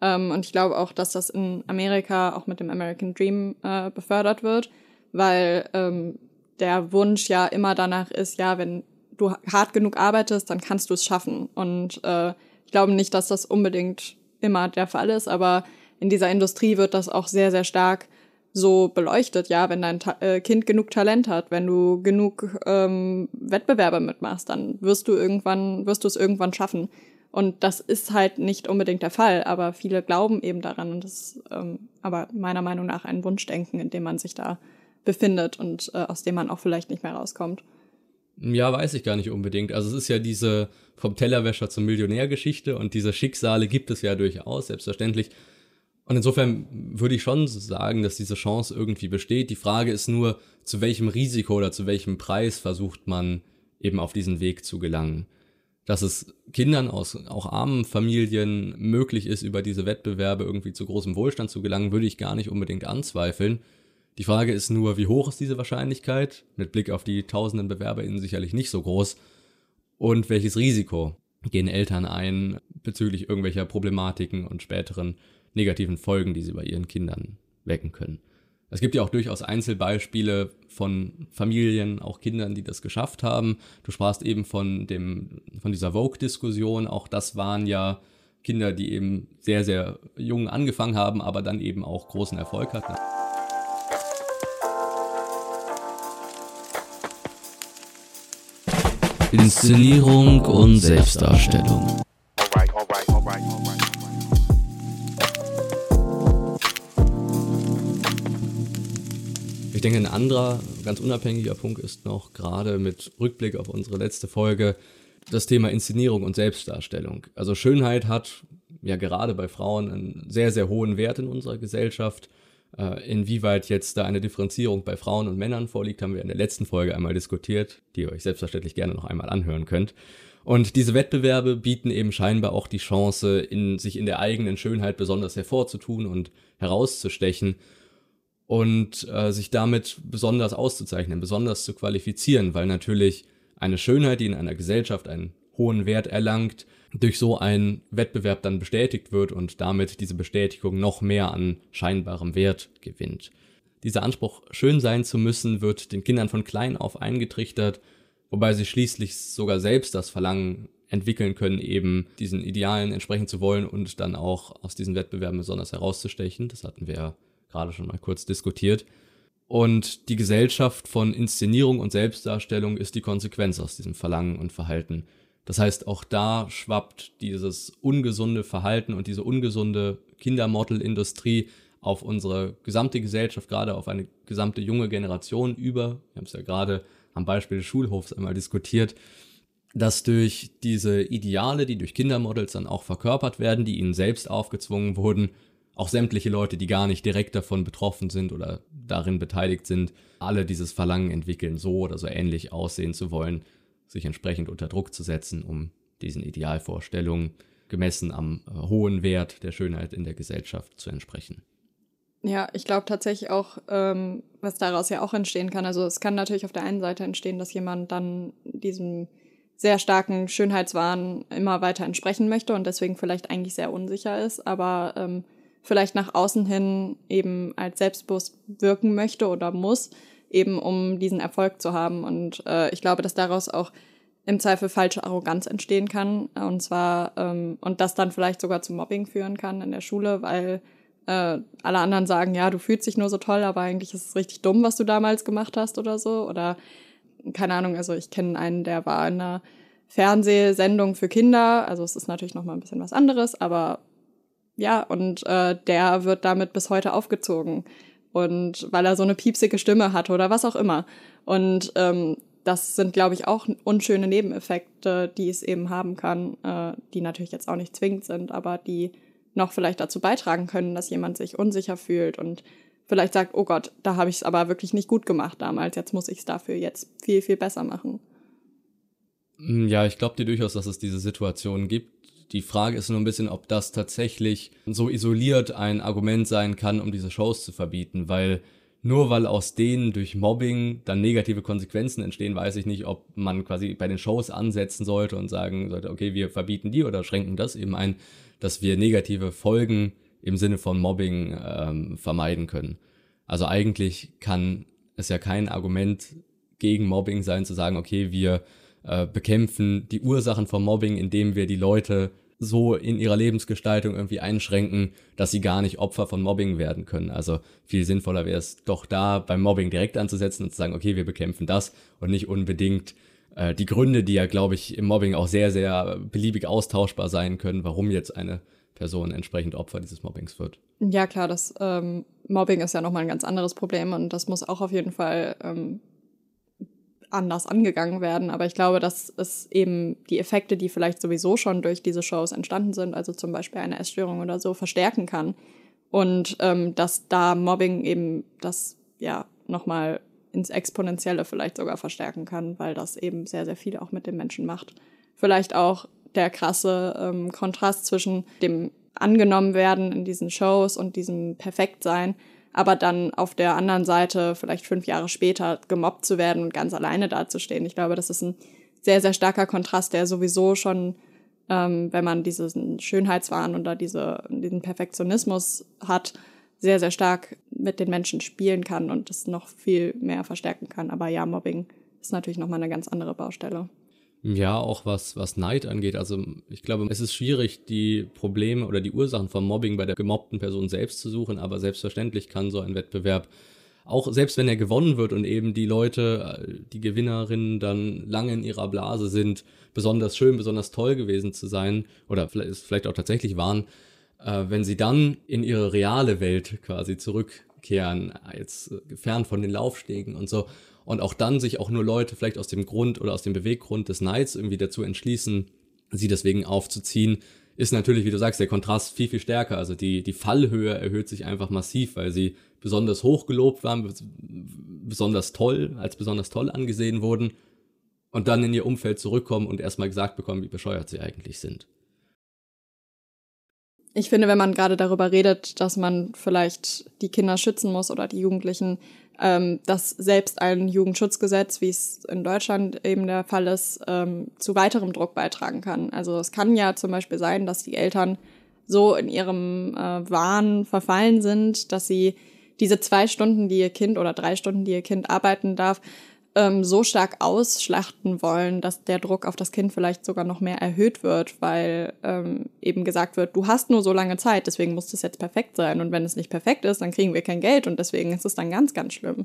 Ähm, und ich glaube auch, dass das in Amerika auch mit dem American Dream äh, befördert wird, weil ähm, der Wunsch ja immer danach ist, ja, wenn du hart genug arbeitest, dann kannst du es schaffen. Und äh, ich glaube nicht, dass das unbedingt immer der Fall ist, aber in dieser Industrie wird das auch sehr, sehr stark so beleuchtet, ja, wenn dein Ta äh, Kind genug Talent hat, wenn du genug ähm, Wettbewerbe mitmachst, dann wirst du irgendwann, wirst du es irgendwann schaffen. Und das ist halt nicht unbedingt der Fall, aber viele glauben eben daran und das ist ähm, aber meiner Meinung nach ein Wunschdenken, in dem man sich da befindet und äh, aus dem man auch vielleicht nicht mehr rauskommt. Ja, weiß ich gar nicht unbedingt. Also es ist ja diese vom Tellerwäscher zum Millionär-Geschichte und diese Schicksale gibt es ja durchaus, selbstverständlich. Und insofern würde ich schon sagen, dass diese Chance irgendwie besteht. Die Frage ist nur, zu welchem Risiko oder zu welchem Preis versucht man eben auf diesen Weg zu gelangen dass es Kindern aus auch armen Familien möglich ist, über diese Wettbewerbe irgendwie zu großem Wohlstand zu gelangen, würde ich gar nicht unbedingt anzweifeln. Die Frage ist nur, wie hoch ist diese Wahrscheinlichkeit? Mit Blick auf die tausenden BewerberInnen sicherlich nicht so groß. Und welches Risiko gehen Eltern ein bezüglich irgendwelcher Problematiken und späteren negativen Folgen, die sie bei ihren Kindern wecken können? Es gibt ja auch durchaus Einzelbeispiele von Familien, auch Kindern, die das geschafft haben. Du sprachst eben von dem, von dieser Vogue-Diskussion. Auch das waren ja Kinder, die eben sehr, sehr jung angefangen haben, aber dann eben auch großen Erfolg hatten. Inszenierung und Selbstdarstellung. Denke, ein anderer, ganz unabhängiger Punkt ist noch, gerade mit Rückblick auf unsere letzte Folge, das Thema Inszenierung und Selbstdarstellung. Also Schönheit hat ja gerade bei Frauen einen sehr, sehr hohen Wert in unserer Gesellschaft. Äh, inwieweit jetzt da eine Differenzierung bei Frauen und Männern vorliegt, haben wir in der letzten Folge einmal diskutiert, die ihr euch selbstverständlich gerne noch einmal anhören könnt. Und diese Wettbewerbe bieten eben scheinbar auch die Chance, in, sich in der eigenen Schönheit besonders hervorzutun und herauszustechen und äh, sich damit besonders auszuzeichnen, besonders zu qualifizieren, weil natürlich eine Schönheit, die in einer Gesellschaft einen hohen Wert erlangt, durch so einen Wettbewerb dann bestätigt wird und damit diese Bestätigung noch mehr an scheinbarem Wert gewinnt. Dieser Anspruch, schön sein zu müssen, wird den Kindern von klein auf eingetrichtert, wobei sie schließlich sogar selbst das Verlangen entwickeln können, eben diesen Idealen entsprechen zu wollen und dann auch aus diesen Wettbewerben besonders herauszustechen. Das hatten wir gerade schon mal kurz diskutiert. Und die Gesellschaft von Inszenierung und Selbstdarstellung ist die Konsequenz aus diesem Verlangen und Verhalten. Das heißt, auch da schwappt dieses ungesunde Verhalten und diese ungesunde Kindermodel-Industrie auf unsere gesamte Gesellschaft, gerade auf eine gesamte junge Generation über. Wir haben es ja gerade am Beispiel des Schulhofs einmal diskutiert, dass durch diese Ideale, die durch Kindermodels dann auch verkörpert werden, die ihnen selbst aufgezwungen wurden, auch sämtliche Leute, die gar nicht direkt davon betroffen sind oder darin beteiligt sind, alle dieses Verlangen entwickeln, so oder so ähnlich aussehen zu wollen, sich entsprechend unter Druck zu setzen, um diesen Idealvorstellungen gemessen am äh, hohen Wert der Schönheit in der Gesellschaft zu entsprechen. Ja, ich glaube tatsächlich auch, ähm, was daraus ja auch entstehen kann. Also es kann natürlich auf der einen Seite entstehen, dass jemand dann diesem sehr starken Schönheitswahn immer weiter entsprechen möchte und deswegen vielleicht eigentlich sehr unsicher ist. Aber ähm, vielleicht nach außen hin eben als selbstbewusst wirken möchte oder muss, eben um diesen Erfolg zu haben. Und äh, ich glaube, dass daraus auch im Zweifel falsche Arroganz entstehen kann. Und zwar, ähm, und das dann vielleicht sogar zu Mobbing führen kann in der Schule, weil äh, alle anderen sagen, ja, du fühlst dich nur so toll, aber eigentlich ist es richtig dumm, was du damals gemacht hast oder so. Oder keine Ahnung, also ich kenne einen, der war in einer Fernsehsendung für Kinder, also es ist natürlich noch mal ein bisschen was anderes, aber ja, und äh, der wird damit bis heute aufgezogen und weil er so eine piepsige Stimme hat oder was auch immer. Und ähm, das sind, glaube ich, auch unschöne Nebeneffekte, die es eben haben kann, äh, die natürlich jetzt auch nicht zwingend sind, aber die noch vielleicht dazu beitragen können, dass jemand sich unsicher fühlt und vielleicht sagt, oh Gott, da habe ich es aber wirklich nicht gut gemacht damals, jetzt muss ich es dafür jetzt viel, viel besser machen. Mm, ja, ich glaube dir durchaus, dass es diese Situation gibt. Die Frage ist nur ein bisschen, ob das tatsächlich so isoliert ein Argument sein kann, um diese Shows zu verbieten, weil nur weil aus denen durch Mobbing dann negative Konsequenzen entstehen, weiß ich nicht, ob man quasi bei den Shows ansetzen sollte und sagen sollte, okay, wir verbieten die oder schränken das eben ein, dass wir negative Folgen im Sinne von Mobbing ähm, vermeiden können. Also eigentlich kann es ja kein Argument gegen Mobbing sein, zu sagen, okay, wir äh, bekämpfen die Ursachen von Mobbing, indem wir die Leute so in ihrer Lebensgestaltung irgendwie einschränken, dass sie gar nicht Opfer von Mobbing werden können. Also viel sinnvoller wäre es doch da beim Mobbing direkt anzusetzen und zu sagen, okay, wir bekämpfen das und nicht unbedingt äh, die Gründe, die ja, glaube ich, im Mobbing auch sehr, sehr beliebig austauschbar sein können, warum jetzt eine Person entsprechend Opfer dieses Mobbings wird. Ja, klar, das ähm, Mobbing ist ja nochmal ein ganz anderes Problem und das muss auch auf jeden Fall ähm, anders angegangen werden. Aber ich glaube, dass es eben die Effekte, die vielleicht sowieso schon durch diese Shows entstanden sind, also zum Beispiel eine Essstörung oder so, verstärken kann. Und ähm, dass da Mobbing eben das ja nochmal ins Exponentielle vielleicht sogar verstärken kann, weil das eben sehr, sehr viel auch mit dem Menschen macht. Vielleicht auch der krasse ähm, Kontrast zwischen dem angenommen werden in diesen Shows und diesem Perfektsein aber dann auf der anderen Seite vielleicht fünf Jahre später gemobbt zu werden und ganz alleine dazustehen. Ich glaube, das ist ein sehr, sehr starker Kontrast, der sowieso schon, ähm, wenn man diesen Schönheitswahn oder diese, diesen Perfektionismus hat, sehr, sehr stark mit den Menschen spielen kann und das noch viel mehr verstärken kann. Aber ja, Mobbing ist natürlich nochmal eine ganz andere Baustelle. Ja, auch was, was Neid angeht. Also ich glaube, es ist schwierig, die Probleme oder die Ursachen vom Mobbing bei der gemobbten Person selbst zu suchen, aber selbstverständlich kann so ein Wettbewerb auch selbst wenn er gewonnen wird und eben die Leute, äh, die Gewinnerinnen dann lange in ihrer Blase sind, besonders schön, besonders toll gewesen zu sein oder vielleicht, vielleicht auch tatsächlich waren, äh, wenn sie dann in ihre reale Welt quasi zurückkehren, jetzt äh, fern von den Laufstegen und so und auch dann sich auch nur Leute vielleicht aus dem Grund oder aus dem Beweggrund des Neids irgendwie dazu entschließen, sie deswegen aufzuziehen, ist natürlich, wie du sagst, der Kontrast viel, viel stärker. Also die, die Fallhöhe erhöht sich einfach massiv, weil sie besonders hoch gelobt waren, besonders toll, als besonders toll angesehen wurden und dann in ihr Umfeld zurückkommen und erstmal gesagt bekommen, wie bescheuert sie eigentlich sind. Ich finde, wenn man gerade darüber redet, dass man vielleicht die Kinder schützen muss oder die Jugendlichen, ähm, dass selbst ein Jugendschutzgesetz, wie es in Deutschland eben der Fall ist, ähm, zu weiterem Druck beitragen kann. Also es kann ja zum Beispiel sein, dass die Eltern so in ihrem äh, Wahn verfallen sind, dass sie diese zwei Stunden, die ihr Kind oder drei Stunden, die ihr Kind arbeiten darf, ähm, so stark ausschlachten wollen, dass der Druck auf das Kind vielleicht sogar noch mehr erhöht wird, weil ähm, eben gesagt wird, du hast nur so lange Zeit, deswegen muss das jetzt perfekt sein. Und wenn es nicht perfekt ist, dann kriegen wir kein Geld und deswegen ist es dann ganz, ganz schlimm.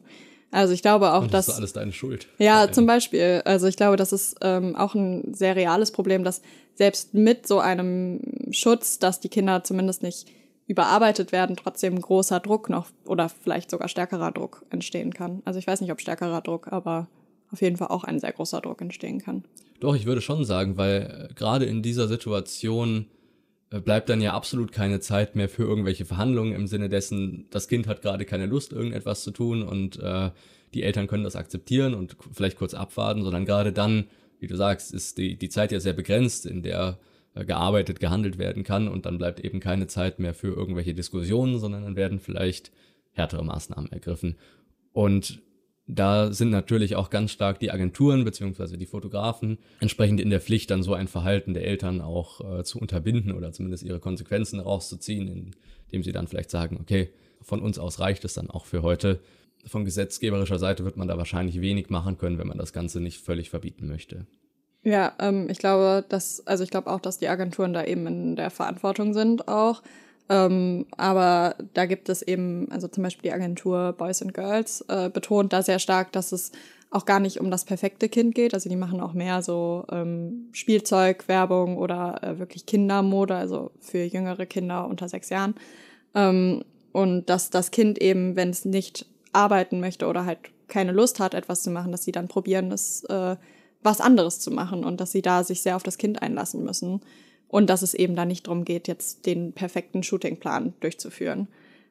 Also ich glaube auch, und das dass. ist alles deine Schuld. Ja, zum Beispiel. Also ich glaube, das ist ähm, auch ein sehr reales Problem, dass selbst mit so einem Schutz, dass die Kinder zumindest nicht überarbeitet werden, trotzdem großer Druck noch oder vielleicht sogar stärkerer Druck entstehen kann. Also ich weiß nicht, ob stärkerer Druck, aber auf jeden Fall auch ein sehr großer Druck entstehen kann. Doch, ich würde schon sagen, weil äh, gerade in dieser Situation äh, bleibt dann ja absolut keine Zeit mehr für irgendwelche Verhandlungen im Sinne dessen, das Kind hat gerade keine Lust, irgendetwas zu tun und äh, die Eltern können das akzeptieren und vielleicht kurz abwarten, sondern gerade dann, wie du sagst, ist die, die Zeit ja sehr begrenzt, in der gearbeitet, gehandelt werden kann und dann bleibt eben keine Zeit mehr für irgendwelche Diskussionen, sondern dann werden vielleicht härtere Maßnahmen ergriffen. Und da sind natürlich auch ganz stark die Agenturen beziehungsweise die Fotografen entsprechend in der Pflicht, dann so ein Verhalten der Eltern auch äh, zu unterbinden oder zumindest ihre Konsequenzen rauszuziehen, indem sie dann vielleicht sagen, okay, von uns aus reicht es dann auch für heute. Von gesetzgeberischer Seite wird man da wahrscheinlich wenig machen können, wenn man das Ganze nicht völlig verbieten möchte. Ja, ähm, ich glaube, dass, also ich glaube auch, dass die Agenturen da eben in der Verantwortung sind auch. Ähm, aber da gibt es eben, also zum Beispiel die Agentur Boys and Girls äh, betont da sehr stark, dass es auch gar nicht um das perfekte Kind geht. Also die machen auch mehr so ähm, Spielzeugwerbung oder äh, wirklich Kindermode, also für jüngere Kinder unter sechs Jahren. Ähm, und dass das Kind eben, wenn es nicht arbeiten möchte oder halt keine Lust hat, etwas zu machen, dass sie dann probieren, das äh, was anderes zu machen und dass sie da sich sehr auf das Kind einlassen müssen. Und dass es eben da nicht darum geht, jetzt den perfekten Shootingplan durchzuführen.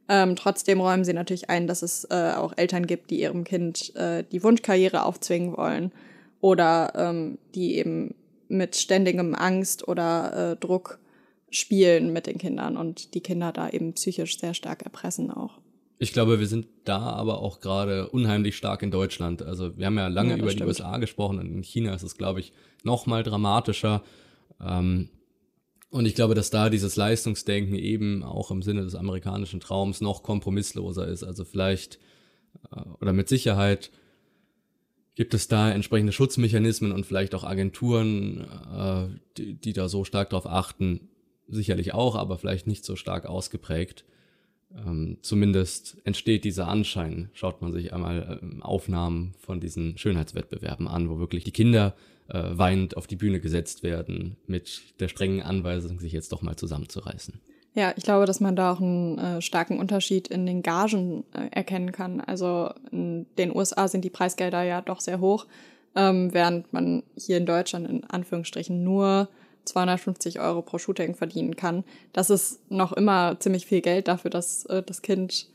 Ähm, trotzdem räumen sie natürlich ein, dass es äh, auch Eltern gibt, die ihrem Kind äh, die Wunschkarriere aufzwingen wollen oder ähm, die eben mit ständigem Angst oder äh, Druck spielen mit den Kindern und die Kinder da eben psychisch sehr stark erpressen auch. Ich glaube, wir sind da aber auch gerade unheimlich stark in Deutschland. Also wir haben ja lange ja, über stimmt. die USA gesprochen und in China ist es, glaube ich, noch mal dramatischer. Ähm, und ich glaube, dass da dieses Leistungsdenken eben auch im Sinne des amerikanischen Traums noch kompromissloser ist. Also vielleicht äh, oder mit Sicherheit gibt es da entsprechende Schutzmechanismen und vielleicht auch Agenturen, äh, die, die da so stark darauf achten. Sicherlich auch, aber vielleicht nicht so stark ausgeprägt. Ähm, zumindest entsteht dieser Anschein. Schaut man sich einmal ähm, Aufnahmen von diesen Schönheitswettbewerben an, wo wirklich die Kinder äh, weinend auf die Bühne gesetzt werden, mit der strengen Anweisung, sich jetzt doch mal zusammenzureißen. Ja, ich glaube, dass man da auch einen äh, starken Unterschied in den Gagen äh, erkennen kann. Also in den USA sind die Preisgelder ja doch sehr hoch, ähm, während man hier in Deutschland in Anführungsstrichen nur 250 Euro pro Shooting verdienen kann. Das ist noch immer ziemlich viel Geld dafür, dass äh, das Kind,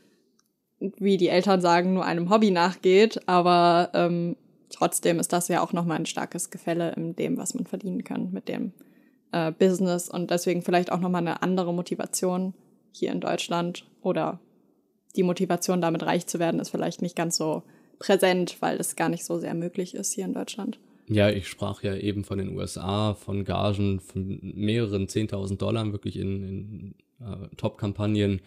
wie die Eltern sagen, nur einem Hobby nachgeht. Aber ähm, trotzdem ist das ja auch nochmal ein starkes Gefälle in dem, was man verdienen kann mit dem äh, Business und deswegen vielleicht auch nochmal eine andere Motivation hier in Deutschland oder die Motivation, damit reich zu werden, ist vielleicht nicht ganz so präsent, weil es gar nicht so sehr möglich ist hier in Deutschland. Ja, ich sprach ja eben von den USA, von Gagen von mehreren 10.000 Dollar wirklich in, in äh, Top-Kampagnen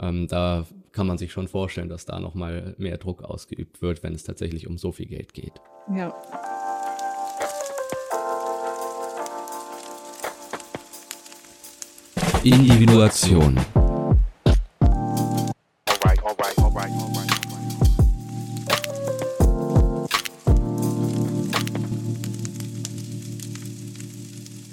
ähm, da kann man sich schon vorstellen, dass da nochmal mehr Druck ausgeübt wird, wenn es tatsächlich um so viel Geld geht. Ja. Individuation.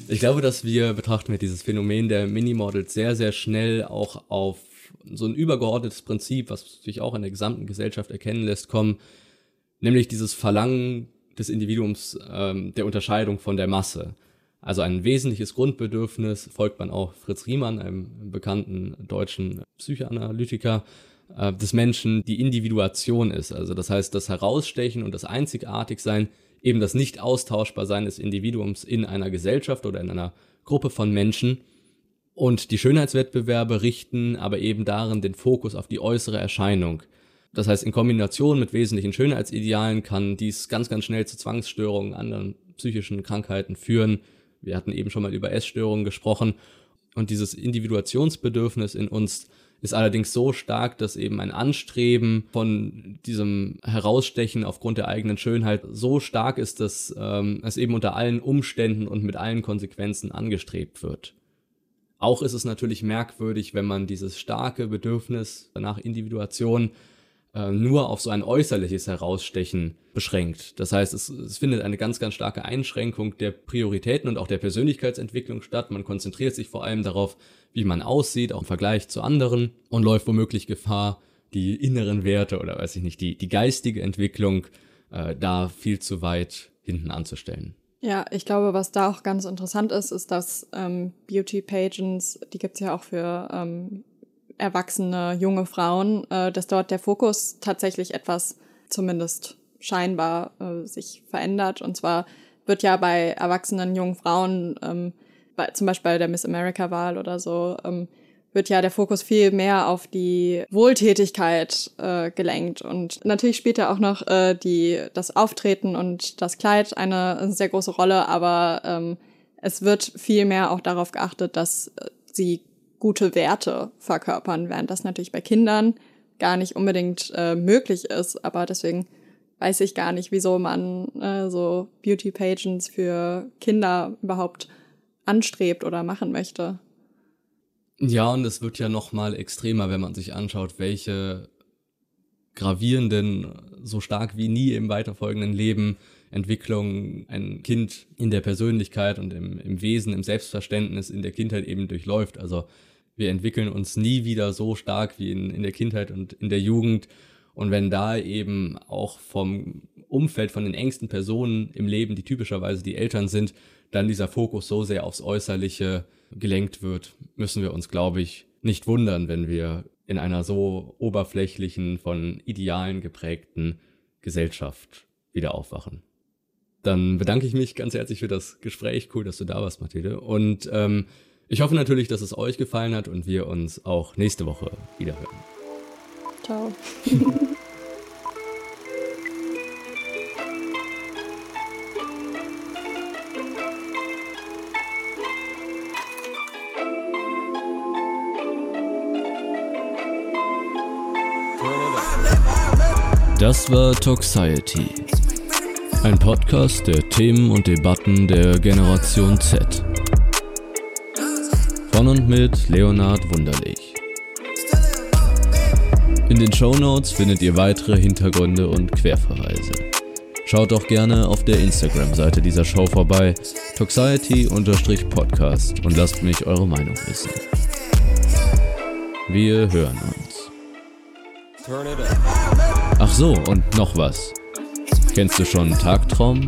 Ich glaube, dass wir betrachten wir dieses Phänomen der Minimodels sehr, sehr schnell auch auf so ein übergeordnetes Prinzip, was sich auch in der gesamten Gesellschaft erkennen lässt, kommen, nämlich dieses Verlangen des Individuums ähm, der Unterscheidung von der Masse. Also ein wesentliches Grundbedürfnis, folgt man auch Fritz Riemann, einem bekannten deutschen Psychoanalytiker, äh, des Menschen die Individuation ist. Also das heißt, das Herausstechen und das Einzigartigsein, eben das Nicht-Austauschbarsein des Individuums in einer Gesellschaft oder in einer Gruppe von Menschen und die Schönheitswettbewerbe richten aber eben darin den Fokus auf die äußere Erscheinung. Das heißt, in Kombination mit wesentlichen Schönheitsidealen kann dies ganz, ganz schnell zu Zwangsstörungen, anderen psychischen Krankheiten führen. Wir hatten eben schon mal über Essstörungen gesprochen. Und dieses Individuationsbedürfnis in uns ist allerdings so stark, dass eben ein Anstreben von diesem Herausstechen aufgrund der eigenen Schönheit so stark ist, dass ähm, es eben unter allen Umständen und mit allen Konsequenzen angestrebt wird. Auch ist es natürlich merkwürdig, wenn man dieses starke Bedürfnis nach Individuation äh, nur auf so ein äußerliches Herausstechen beschränkt. Das heißt, es, es findet eine ganz, ganz starke Einschränkung der Prioritäten und auch der Persönlichkeitsentwicklung statt. Man konzentriert sich vor allem darauf, wie man aussieht, auch im Vergleich zu anderen und läuft womöglich Gefahr, die inneren Werte oder weiß ich nicht, die, die geistige Entwicklung äh, da viel zu weit hinten anzustellen. Ja, ich glaube, was da auch ganz interessant ist, ist, dass ähm, Beauty Pageants, die gibt's ja auch für ähm, erwachsene junge Frauen, äh, dass dort der Fokus tatsächlich etwas zumindest scheinbar äh, sich verändert. Und zwar wird ja bei erwachsenen jungen Frauen, ähm, bei, zum Beispiel bei der Miss America-Wahl oder so, ähm, wird ja der Fokus viel mehr auf die Wohltätigkeit äh, gelenkt. Und natürlich spielt ja auch noch äh, die, das Auftreten und das Kleid eine sehr große Rolle, aber ähm, es wird viel mehr auch darauf geachtet, dass äh, sie gute Werte verkörpern, während das natürlich bei Kindern gar nicht unbedingt äh, möglich ist. Aber deswegen weiß ich gar nicht, wieso man äh, so Beauty Pageants für Kinder überhaupt anstrebt oder machen möchte. Ja, und es wird ja noch mal extremer, wenn man sich anschaut, welche gravierenden, so stark wie nie im weiterfolgenden Leben Entwicklung ein Kind in der Persönlichkeit und im, im Wesen, im Selbstverständnis in der Kindheit eben durchläuft. Also wir entwickeln uns nie wieder so stark wie in, in der Kindheit und in der Jugend. Und wenn da eben auch vom Umfeld, von den engsten Personen im Leben, die typischerweise die Eltern sind, dann dieser Fokus so sehr aufs Äußerliche gelenkt wird, müssen wir uns, glaube ich, nicht wundern, wenn wir in einer so oberflächlichen, von Idealen geprägten Gesellschaft wieder aufwachen. Dann bedanke ich mich ganz herzlich für das Gespräch. Cool, dass du da warst, Mathilde. Und ähm, ich hoffe natürlich, dass es euch gefallen hat und wir uns auch nächste Woche wiederhören. Ciao. Das war Toxiety. Ein Podcast der Themen und Debatten der Generation Z. Von und mit Leonhard Wunderlich. In den Show Notes findet ihr weitere Hintergründe und Querverweise. Schaut auch gerne auf der Instagram-Seite dieser Show vorbei, Toxiety-Podcast und lasst mich eure Meinung wissen. Wir hören uns. Ach so, und noch was. Kennst du schon Tagtraum?